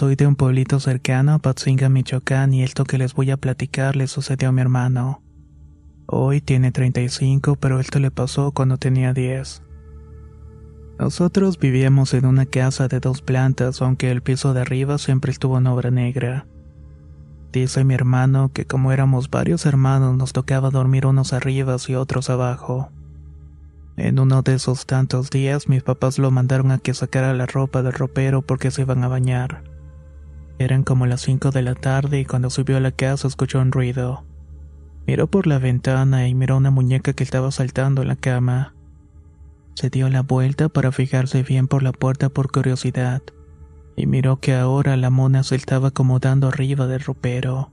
Soy de un pueblito cercano a Patzinga, Michoacán, y esto que les voy a platicar le sucedió a mi hermano. Hoy tiene 35, pero esto le pasó cuando tenía 10. Nosotros vivíamos en una casa de dos plantas, aunque el piso de arriba siempre estuvo en obra negra. Dice mi hermano que como éramos varios hermanos nos tocaba dormir unos arriba y otros abajo. En uno de esos tantos días mis papás lo mandaron a que sacara la ropa del ropero porque se iban a bañar. Eran como las 5 de la tarde y cuando subió a la casa escuchó un ruido. Miró por la ventana y miró una muñeca que estaba saltando en la cama. Se dio la vuelta para fijarse bien por la puerta por curiosidad, y miró que ahora la mona se estaba acomodando arriba del ropero.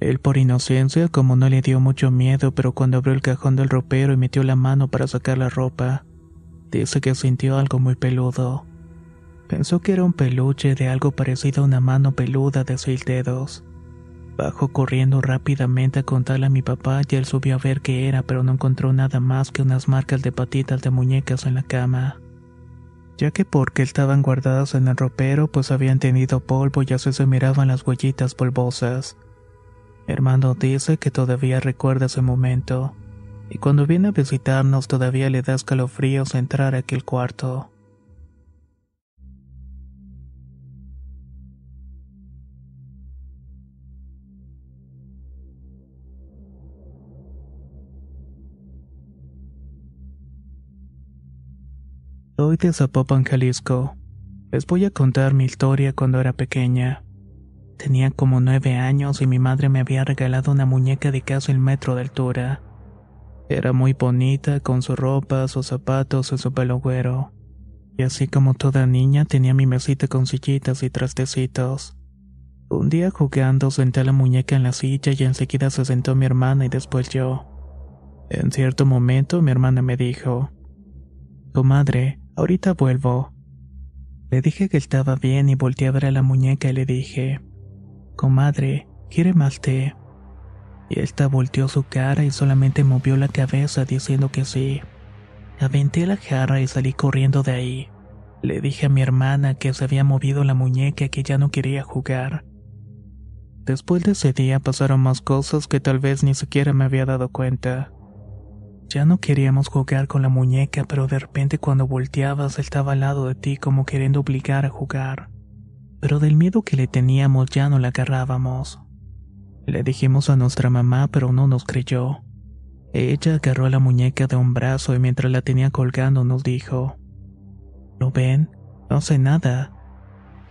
Él por inocencia como no le dio mucho miedo, pero cuando abrió el cajón del ropero y metió la mano para sacar la ropa, dice que sintió algo muy peludo. Pensó que era un peluche de algo parecido a una mano peluda de seis dedos. Bajó corriendo rápidamente a contarle a mi papá y él subió a ver qué era, pero no encontró nada más que unas marcas de patitas de muñecas en la cama. Ya que porque estaban guardadas en el ropero, pues habían tenido polvo y así se miraban las huellitas polvosas. Hermano dice que todavía recuerda ese momento, y cuando viene a visitarnos todavía le da escalofríos entrar a aquel cuarto. Soy de Zapopan, Jalisco. Les voy a contar mi historia cuando era pequeña. Tenía como nueve años y mi madre me había regalado una muñeca de casi el metro de altura. Era muy bonita, con su ropa, sus zapatos y su pelo güero. Y así como toda niña tenía mi mesita con sillitas y trastecitos. Un día jugando senté la muñeca en la silla y enseguida se sentó mi hermana y después yo. En cierto momento mi hermana me dijo, Comadre, ahorita vuelvo. Le dije que estaba bien y volteé a ver a la muñeca y le dije, Comadre, ¿quiere más té? Y esta volteó su cara y solamente movió la cabeza diciendo que sí. Aventé la jarra y salí corriendo de ahí. Le dije a mi hermana que se había movido la muñeca que ya no quería jugar. Después de ese día pasaron más cosas que tal vez ni siquiera me había dado cuenta. Ya no queríamos jugar con la muñeca, pero de repente cuando volteabas estaba al lado de ti como queriendo obligar a jugar. Pero del miedo que le teníamos ya no la agarrábamos. Le dijimos a nuestra mamá, pero no nos creyó. Ella agarró la muñeca de un brazo y mientras la tenía colgando nos dijo, ¿Lo ven? No sé nada.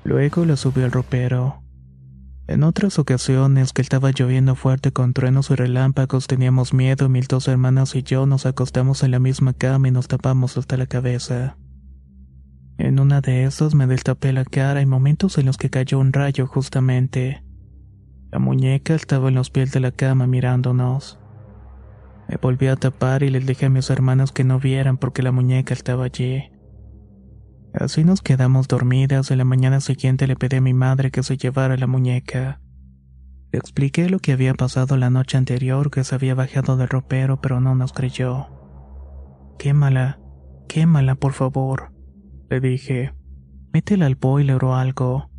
Luego la subió al ropero. En otras ocasiones que estaba lloviendo fuerte con truenos y relámpagos teníamos miedo mis dos hermanas y yo nos acostamos en la misma cama y nos tapamos hasta la cabeza. En una de esas me destapé la cara y momentos en los que cayó un rayo justamente. La muñeca estaba en los pies de la cama mirándonos. Me volví a tapar y les dije a mis hermanos que no vieran porque la muñeca estaba allí. Así nos quedamos dormidas y la mañana siguiente le pedí a mi madre que se llevara la muñeca. Le expliqué lo que había pasado la noche anterior, que se había bajado del ropero, pero no nos creyó. Quémala, quémala, por favor, le dije. métela al boiler o algo.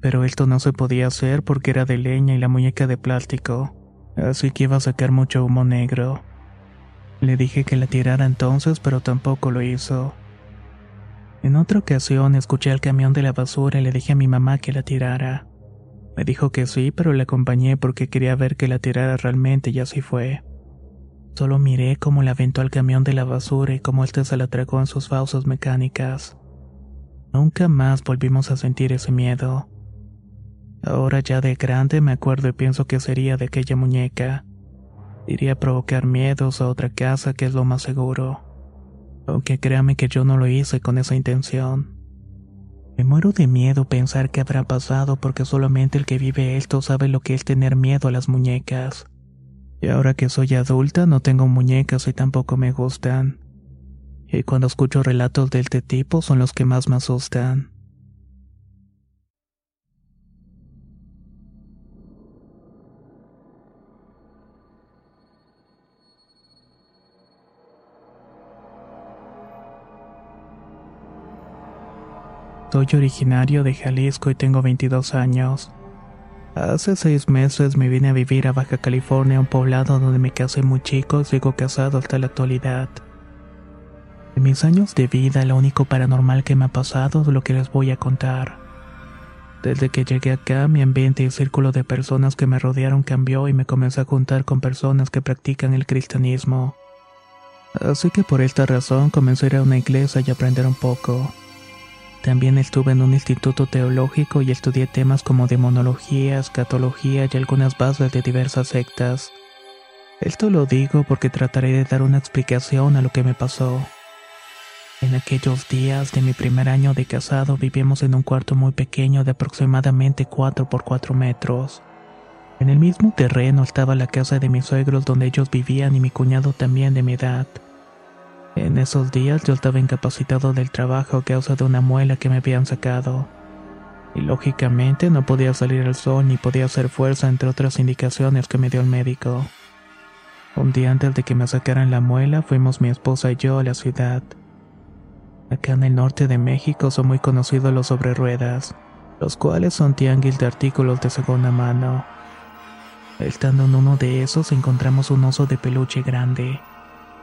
Pero esto no se podía hacer porque era de leña y la muñeca de plástico, así que iba a sacar mucho humo negro. Le dije que la tirara entonces, pero tampoco lo hizo. En otra ocasión escuché al camión de la basura y le dije a mi mamá que la tirara. Me dijo que sí, pero le acompañé porque quería ver que la tirara realmente y así fue. Solo miré cómo la aventó al camión de la basura y cómo éste se la tragó en sus fauces mecánicas. Nunca más volvimos a sentir ese miedo. Ahora ya de grande me acuerdo y pienso que sería de aquella muñeca. Iría a provocar miedos a otra casa que es lo más seguro. Aunque créame que yo no lo hice con esa intención. Me muero de miedo pensar qué habrá pasado porque solamente el que vive esto sabe lo que es tener miedo a las muñecas. Y ahora que soy adulta no tengo muñecas y tampoco me gustan. Y cuando escucho relatos de este tipo son los que más me asustan. Soy originario de Jalisco y tengo 22 años. Hace seis meses me vine a vivir a Baja California, un poblado donde me casé muy chico y sigo casado hasta la actualidad. En mis años de vida, lo único paranormal que me ha pasado es lo que les voy a contar. Desde que llegué acá, mi ambiente y el círculo de personas que me rodearon cambió y me comencé a juntar con personas que practican el cristianismo. Así que por esta razón comencé a ir a una iglesia y aprender un poco. También estuve en un instituto teológico y estudié temas como demonología, escatología y algunas bases de diversas sectas. Esto lo digo porque trataré de dar una explicación a lo que me pasó. En aquellos días de mi primer año de casado vivíamos en un cuarto muy pequeño de aproximadamente 4 por 4 metros. En el mismo terreno estaba la casa de mis suegros donde ellos vivían y mi cuñado también de mi edad. En esos días yo estaba incapacitado del trabajo a causa de una muela que me habían sacado. Y lógicamente no podía salir al sol ni podía hacer fuerza entre otras indicaciones que me dio el médico. Un día antes de que me sacaran la muela fuimos mi esposa y yo a la ciudad. Acá en el norte de México son muy conocidos los sobre ruedas, los cuales son tianguis de artículos de segunda mano. Estando en uno de esos encontramos un oso de peluche grande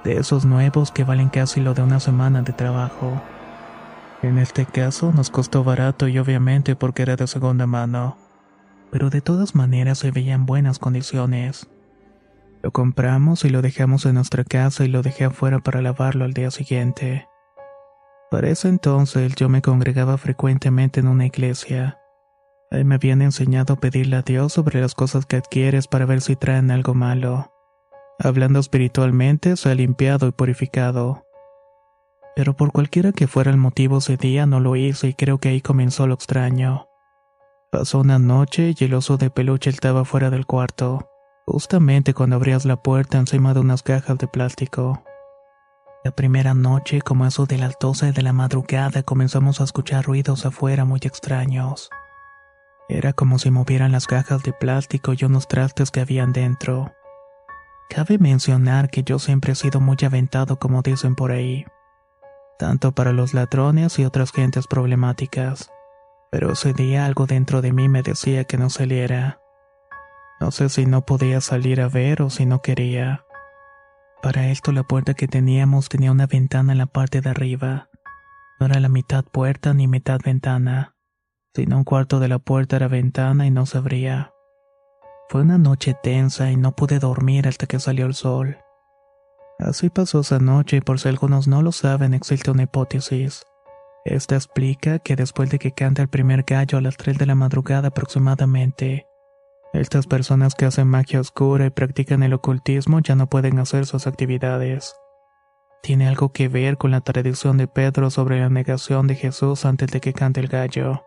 de esos nuevos que valen casi lo de una semana de trabajo. En este caso nos costó barato y obviamente porque era de segunda mano, pero de todas maneras se veía en buenas condiciones. Lo compramos y lo dejamos en nuestra casa y lo dejé afuera para lavarlo al día siguiente. Para ese entonces yo me congregaba frecuentemente en una iglesia. Ahí me habían enseñado a pedirle a Dios sobre las cosas que adquieres para ver si traen algo malo. Hablando espiritualmente, se ha limpiado y purificado. Pero por cualquiera que fuera el motivo ese día no lo hice y creo que ahí comenzó lo extraño. Pasó una noche y el oso de peluche estaba fuera del cuarto, justamente cuando abrías la puerta encima de unas cajas de plástico. La primera noche, como eso de las 12 de la madrugada, comenzamos a escuchar ruidos afuera muy extraños. Era como si movieran las cajas de plástico y unos trastes que habían dentro. Cabe mencionar que yo siempre he sido muy aventado como dicen por ahí, tanto para los ladrones y otras gentes problemáticas, pero ese día algo dentro de mí me decía que no saliera. No sé si no podía salir a ver o si no quería. Para esto la puerta que teníamos tenía una ventana en la parte de arriba. No era la mitad puerta ni mitad ventana, sino un cuarto de la puerta era ventana y no se abría. Fue una noche tensa y no pude dormir hasta que salió el sol. Así pasó esa noche y por si algunos no lo saben existe una hipótesis. Esta explica que después de que canta el primer gallo a las 3 de la madrugada aproximadamente, estas personas que hacen magia oscura y practican el ocultismo ya no pueden hacer sus actividades. Tiene algo que ver con la tradición de Pedro sobre la negación de Jesús antes de que cante el gallo.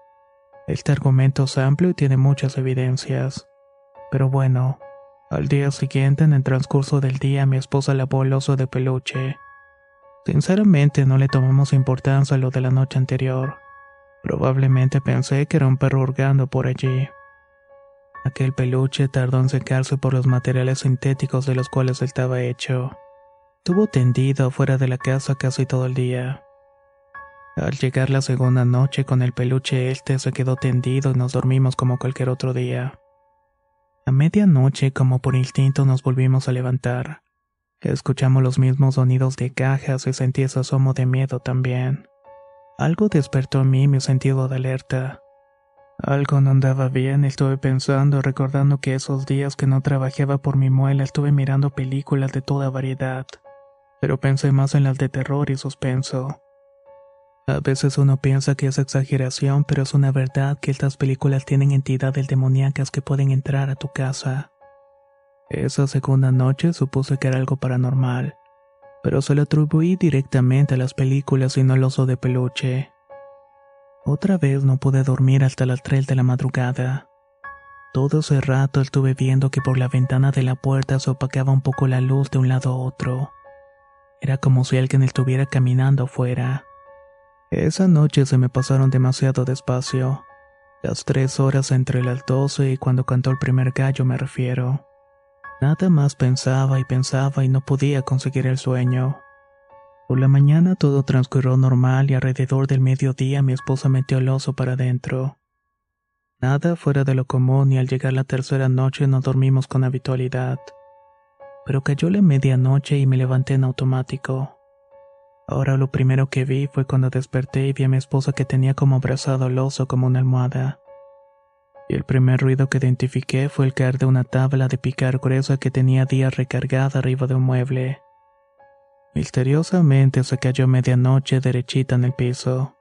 Este argumento es amplio y tiene muchas evidencias. Pero bueno, al día siguiente, en el transcurso del día, mi esposa lavó el oso de peluche. Sinceramente no le tomamos importancia a lo de la noche anterior. Probablemente pensé que era un perro hurgando por allí. Aquel peluche tardó en secarse por los materiales sintéticos de los cuales estaba hecho. Estuvo tendido fuera de la casa casi todo el día. Al llegar la segunda noche con el peluche este se quedó tendido y nos dormimos como cualquier otro día. A medianoche, como por instinto, nos volvimos a levantar. Escuchamos los mismos sonidos de cajas y sentí ese asomo de miedo también. Algo despertó en mí mi sentido de alerta. Algo no andaba bien, estuve pensando, recordando que esos días que no trabajaba por mi muela estuve mirando películas de toda variedad, pero pensé más en las de terror y suspenso. A veces uno piensa que es exageración, pero es una verdad que estas películas tienen entidades demoníacas que pueden entrar a tu casa. Esa segunda noche supuse que era algo paranormal, pero se lo atribuí directamente a las películas y no al oso de peluche. Otra vez no pude dormir hasta las 3 de la madrugada. Todo ese rato estuve viendo que por la ventana de la puerta se opacaba un poco la luz de un lado a otro. Era como si alguien estuviera caminando afuera. Esa noche se me pasaron demasiado despacio. Las tres horas entre las doce y cuando cantó el primer gallo me refiero. Nada más pensaba y pensaba y no podía conseguir el sueño. Por la mañana todo transcurrió normal y alrededor del mediodía mi esposa metió el oso para adentro. Nada fuera de lo común y al llegar la tercera noche no dormimos con habitualidad. Pero cayó la medianoche y me levanté en automático. Ahora lo primero que vi fue cuando desperté y vi a mi esposa que tenía como abrazado al oso como una almohada. Y el primer ruido que identifiqué fue el caer de una tabla de picar gruesa que tenía días recargada arriba de un mueble. Misteriosamente se cayó medianoche derechita en el piso.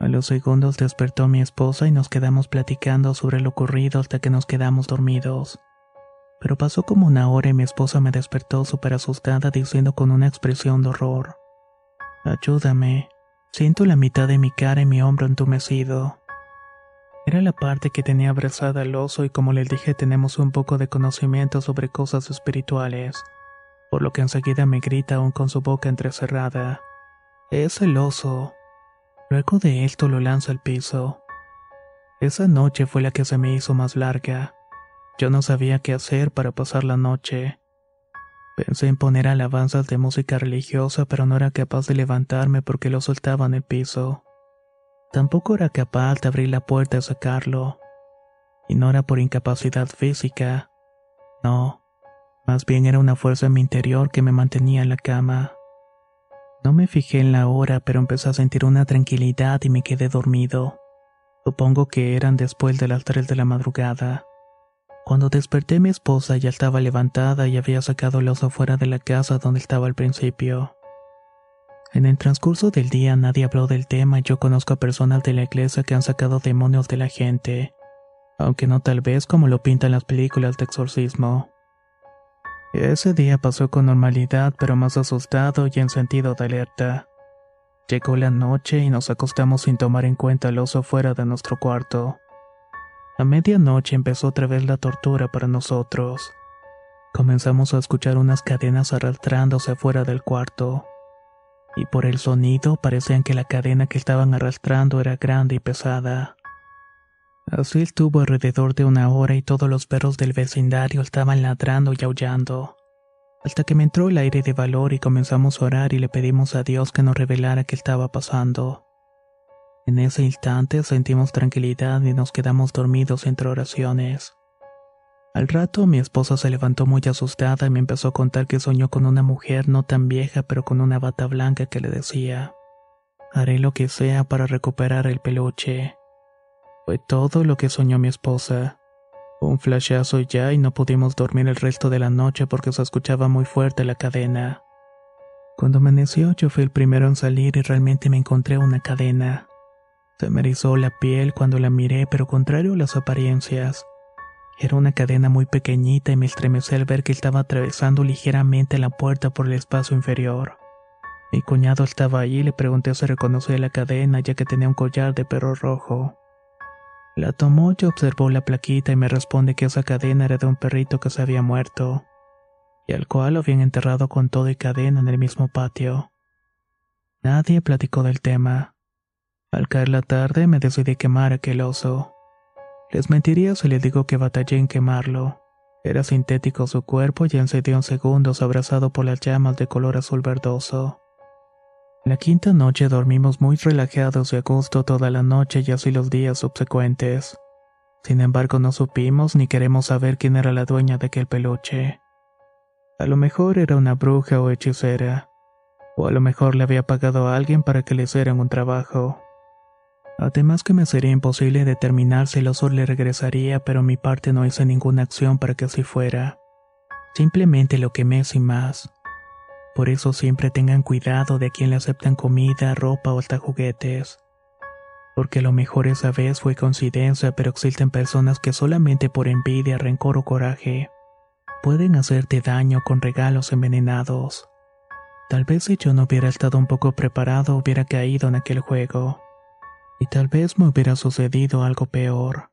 A los segundos despertó mi esposa y nos quedamos platicando sobre lo ocurrido hasta que nos quedamos dormidos. Pero pasó como una hora y mi esposa me despertó súper asustada diciendo con una expresión de horror. Ayúdame. Siento la mitad de mi cara y mi hombro entumecido. Era la parte que tenía abrazada al oso y como les dije tenemos un poco de conocimiento sobre cosas espirituales, por lo que enseguida me grita aún con su boca entrecerrada. Es el oso. Luego de esto lo lanza al piso. Esa noche fue la que se me hizo más larga. Yo no sabía qué hacer para pasar la noche. Pensé en poner alabanzas de música religiosa, pero no era capaz de levantarme porque lo soltaba en el piso. Tampoco era capaz de abrir la puerta y sacarlo. Y no era por incapacidad física. No, más bien era una fuerza en mi interior que me mantenía en la cama. No me fijé en la hora, pero empecé a sentir una tranquilidad y me quedé dormido. Supongo que eran después de las tres de la madrugada. Cuando desperté mi esposa ya estaba levantada y había sacado el oso fuera de la casa donde estaba al principio. En el transcurso del día nadie habló del tema y yo conozco a personas de la iglesia que han sacado demonios de la gente, aunque no tal vez como lo pintan las películas de exorcismo. Ese día pasó con normalidad pero más asustado y en sentido de alerta. Llegó la noche y nos acostamos sin tomar en cuenta el oso fuera de nuestro cuarto. A medianoche empezó otra vez la tortura para nosotros. Comenzamos a escuchar unas cadenas arrastrándose fuera del cuarto. Y por el sonido parecían que la cadena que estaban arrastrando era grande y pesada. Así estuvo alrededor de una hora y todos los perros del vecindario estaban ladrando y aullando. Hasta que me entró el aire de valor y comenzamos a orar y le pedimos a Dios que nos revelara qué estaba pasando. En ese instante sentimos tranquilidad y nos quedamos dormidos entre oraciones. Al rato mi esposa se levantó muy asustada y me empezó a contar que soñó con una mujer no tan vieja pero con una bata blanca que le decía, haré lo que sea para recuperar el peluche. Fue todo lo que soñó mi esposa. Un flashazo ya y no pudimos dormir el resto de la noche porque se escuchaba muy fuerte la cadena. Cuando amaneció yo fui el primero en salir y realmente me encontré una cadena. Se me erizó la piel cuando la miré, pero contrario a las apariencias. Era una cadena muy pequeñita y me estremecí al ver que estaba atravesando ligeramente la puerta por el espacio inferior. Mi cuñado estaba allí y le pregunté si reconocía la cadena ya que tenía un collar de perro rojo. La tomó y observó la plaquita y me responde que esa cadena era de un perrito que se había muerto, y al cual lo habían enterrado con todo y cadena en el mismo patio. Nadie platicó del tema. Al caer la tarde me decidí quemar aquel oso. Les mentiría si les digo que batallé en quemarlo. Era sintético su cuerpo y encendió en segundos abrazado por las llamas de color azul verdoso. La quinta noche dormimos muy relajados y a gusto toda la noche y así los días subsecuentes. Sin embargo, no supimos ni queremos saber quién era la dueña de aquel peluche. A lo mejor era una bruja o hechicera, o a lo mejor le había pagado a alguien para que le hicieran un trabajo. Además que me sería imposible determinar si el oso le regresaría, pero mi parte no hice ninguna acción para que así fuera. Simplemente lo quemé sin más. Por eso siempre tengan cuidado de quien le aceptan comida, ropa o hasta juguetes. Porque lo mejor esa vez fue coincidencia, pero existen personas que solamente por envidia, rencor o coraje pueden hacerte daño con regalos envenenados. Tal vez si yo no hubiera estado un poco preparado hubiera caído en aquel juego. Y tal vez me hubiera sucedido algo peor.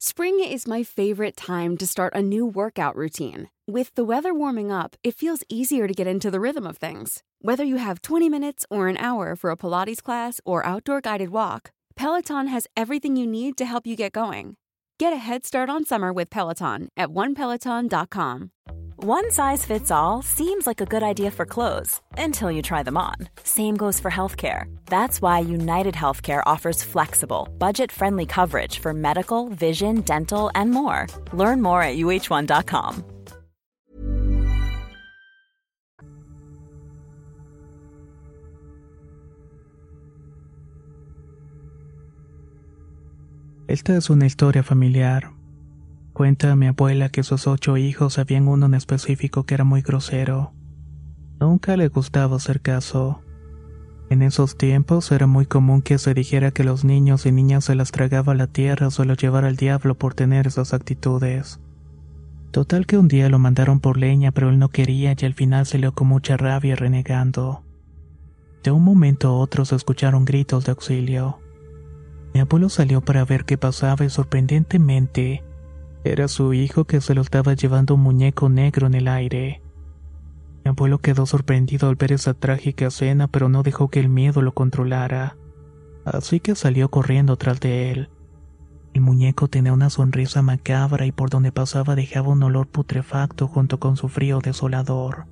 Spring is my favorite time to start a new workout routine. With the weather warming up, it feels easier to get into the rhythm of things. Whether you have 20 minutes or an hour for a Pilates class or outdoor guided walk, Peloton has everything you need to help you get going. Get a head start on summer with Peloton at onepeloton.com. One size fits all seems like a good idea for clothes until you try them on. Same goes for healthcare. That's why United Healthcare offers flexible, budget friendly coverage for medical, vision, dental, and more. Learn more at uh1.com. Esta es una historia familiar. Cuenta mi abuela que sus ocho hijos habían uno en específico que era muy grosero. Nunca le gustaba hacer caso. En esos tiempos era muy común que se dijera que los niños y niñas se las tragaba a la tierra o se los llevara al diablo por tener esas actitudes. Total que un día lo mandaron por leña pero él no quería y al final salió con mucha rabia renegando. De un momento a otro se escucharon gritos de auxilio. Mi abuelo salió para ver qué pasaba y sorprendentemente era su hijo que se lo estaba llevando un muñeco negro en el aire. Mi abuelo quedó sorprendido al ver esa trágica escena, pero no dejó que el miedo lo controlara. Así que salió corriendo tras de él. El muñeco tenía una sonrisa macabra y por donde pasaba dejaba un olor putrefacto junto con su frío desolador.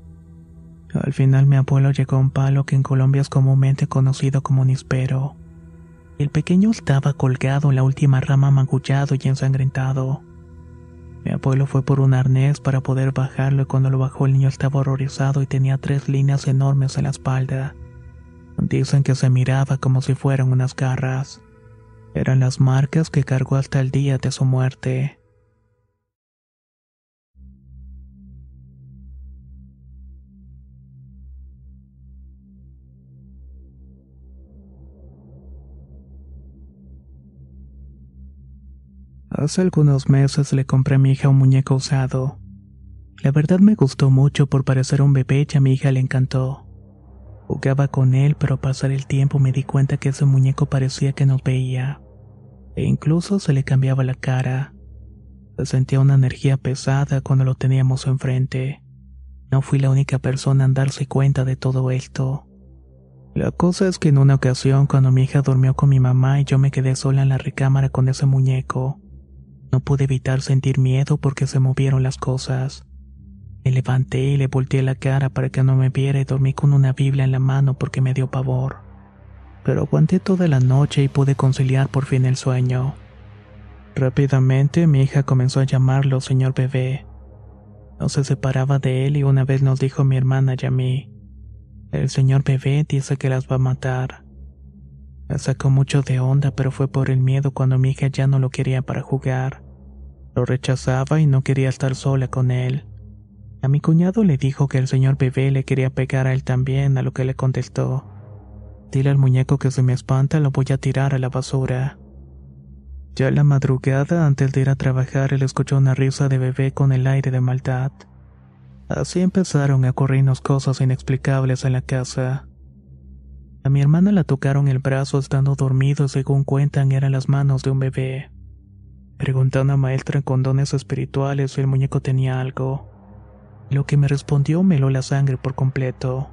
Al final mi abuelo llegó a un palo que en Colombia es comúnmente conocido como nispero. El pequeño estaba colgado en la última rama magullado y ensangrentado. Mi abuelo fue por un arnés para poder bajarlo y cuando lo bajó el niño estaba horrorizado y tenía tres líneas enormes en la espalda. Dicen que se miraba como si fueran unas garras. Eran las marcas que cargó hasta el día de su muerte. Hace algunos meses le compré a mi hija un muñeco usado. La verdad me gustó mucho por parecer un bebé y a mi hija le encantó. Jugaba con él, pero al pasar el tiempo me di cuenta que ese muñeco parecía que nos veía. E incluso se le cambiaba la cara. Se sentía una energía pesada cuando lo teníamos enfrente. No fui la única persona en darse cuenta de todo esto. La cosa es que en una ocasión cuando mi hija durmió con mi mamá y yo me quedé sola en la recámara con ese muñeco, no pude evitar sentir miedo porque se movieron las cosas. Me levanté y le volteé la cara para que no me viera y dormí con una Biblia en la mano porque me dio pavor. Pero aguanté toda la noche y pude conciliar por fin el sueño. Rápidamente mi hija comenzó a llamarlo señor bebé. No se separaba de él y una vez nos dijo mi hermana y a mí, el señor bebé dice que las va a matar. Sacó mucho de onda, pero fue por el miedo cuando mi hija ya no lo quería para jugar. Lo rechazaba y no quería estar sola con él. A mi cuñado le dijo que el señor bebé le quería pegar a él también, a lo que le contestó. Dile al muñeco que se me espanta, lo voy a tirar a la basura. Ya la madrugada, antes de ir a trabajar, él escuchó una risa de bebé con el aire de maldad. Así empezaron a ocurrirnos cosas inexplicables en la casa. A mi hermana la tocaron el brazo estando dormido según cuentan eran las manos de un bebé. Pregunté a una maestra con dones espirituales si el muñeco tenía algo. Lo que me respondió me heló la sangre por completo.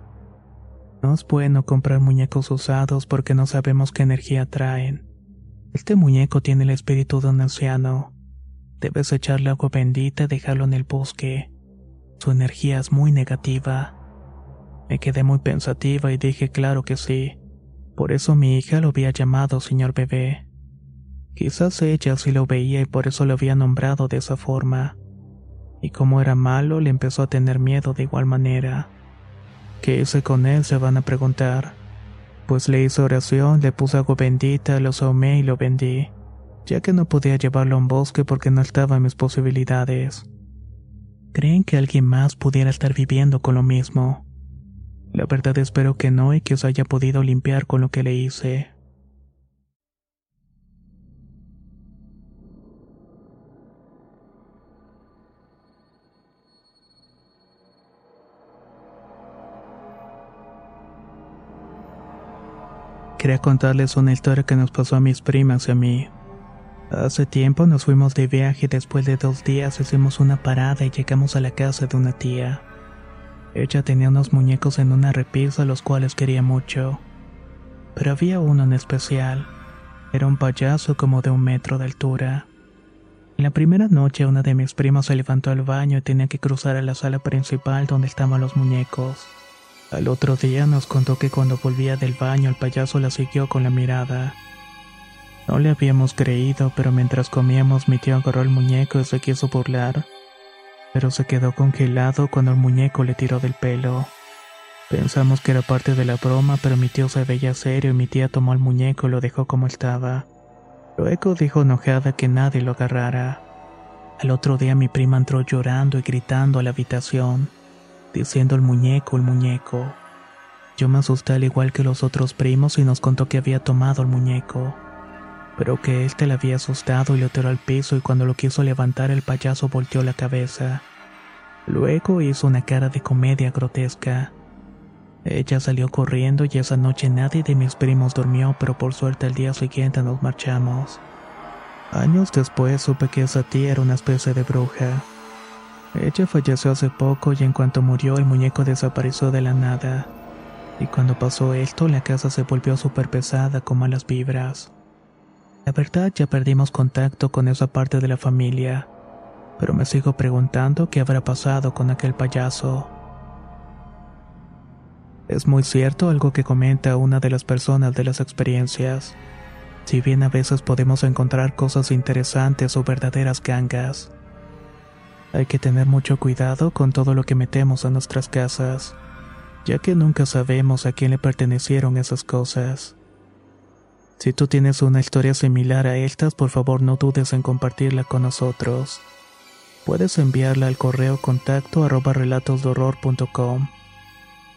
No es bueno comprar muñecos usados porque no sabemos qué energía traen. Este muñeco tiene el espíritu de un anciano. Debes echarle agua bendita y dejarlo en el bosque. Su energía es muy negativa. Me quedé muy pensativa y dije claro que sí. Por eso mi hija lo había llamado señor bebé. Quizás ella sí lo veía y por eso lo había nombrado de esa forma. Y como era malo, le empezó a tener miedo de igual manera. ¿Qué hice con él? se van a preguntar. Pues le hice oración, le puse agua bendita, lo saumé y lo vendí, ya que no podía llevarlo a un bosque porque no estaba en mis posibilidades. ¿Creen que alguien más pudiera estar viviendo con lo mismo? La verdad espero que no y que os haya podido limpiar con lo que le hice. Quería contarles una historia que nos pasó a mis primas y a mí. Hace tiempo nos fuimos de viaje y después de dos días hicimos una parada y llegamos a la casa de una tía. Ella tenía unos muñecos en una repisa los cuales quería mucho. Pero había uno en especial. Era un payaso como de un metro de altura. En la primera noche una de mis primas se levantó al baño y tenía que cruzar a la sala principal donde estaban los muñecos. Al otro día nos contó que cuando volvía del baño el payaso la siguió con la mirada. No le habíamos creído, pero mientras comíamos mi tío agarró el muñeco y se quiso burlar. Pero se quedó congelado cuando el muñeco le tiró del pelo. Pensamos que era parte de la broma, pero mi tío se veía serio y mi tía tomó el muñeco y lo dejó como estaba. Luego dijo enojada que nadie lo agarrara. Al otro día mi prima entró llorando y gritando a la habitación diciendo el muñeco, el muñeco. Yo me asusté al igual que los otros primos y nos contó que había tomado el muñeco, pero que él te le había asustado y lo tiró al piso y cuando lo quiso levantar el payaso volteó la cabeza. Luego hizo una cara de comedia grotesca. Ella salió corriendo y esa noche nadie de mis primos durmió, pero por suerte al día siguiente nos marchamos. Años después supe que esa tía era una especie de bruja. Ella falleció hace poco y en cuanto murió el muñeco desapareció de la nada. Y cuando pasó esto, la casa se volvió súper pesada con malas vibras. La verdad ya perdimos contacto con esa parte de la familia, pero me sigo preguntando qué habrá pasado con aquel payaso. Es muy cierto algo que comenta una de las personas de las experiencias. Si bien a veces podemos encontrar cosas interesantes o verdaderas gangas, hay que tener mucho cuidado con todo lo que metemos a nuestras casas, ya que nunca sabemos a quién le pertenecieron esas cosas. Si tú tienes una historia similar a estas, por favor no dudes en compartirla con nosotros. Puedes enviarla al correo contacto arroba relatosdorror.com.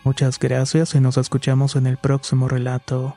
Muchas gracias y nos escuchamos en el próximo relato.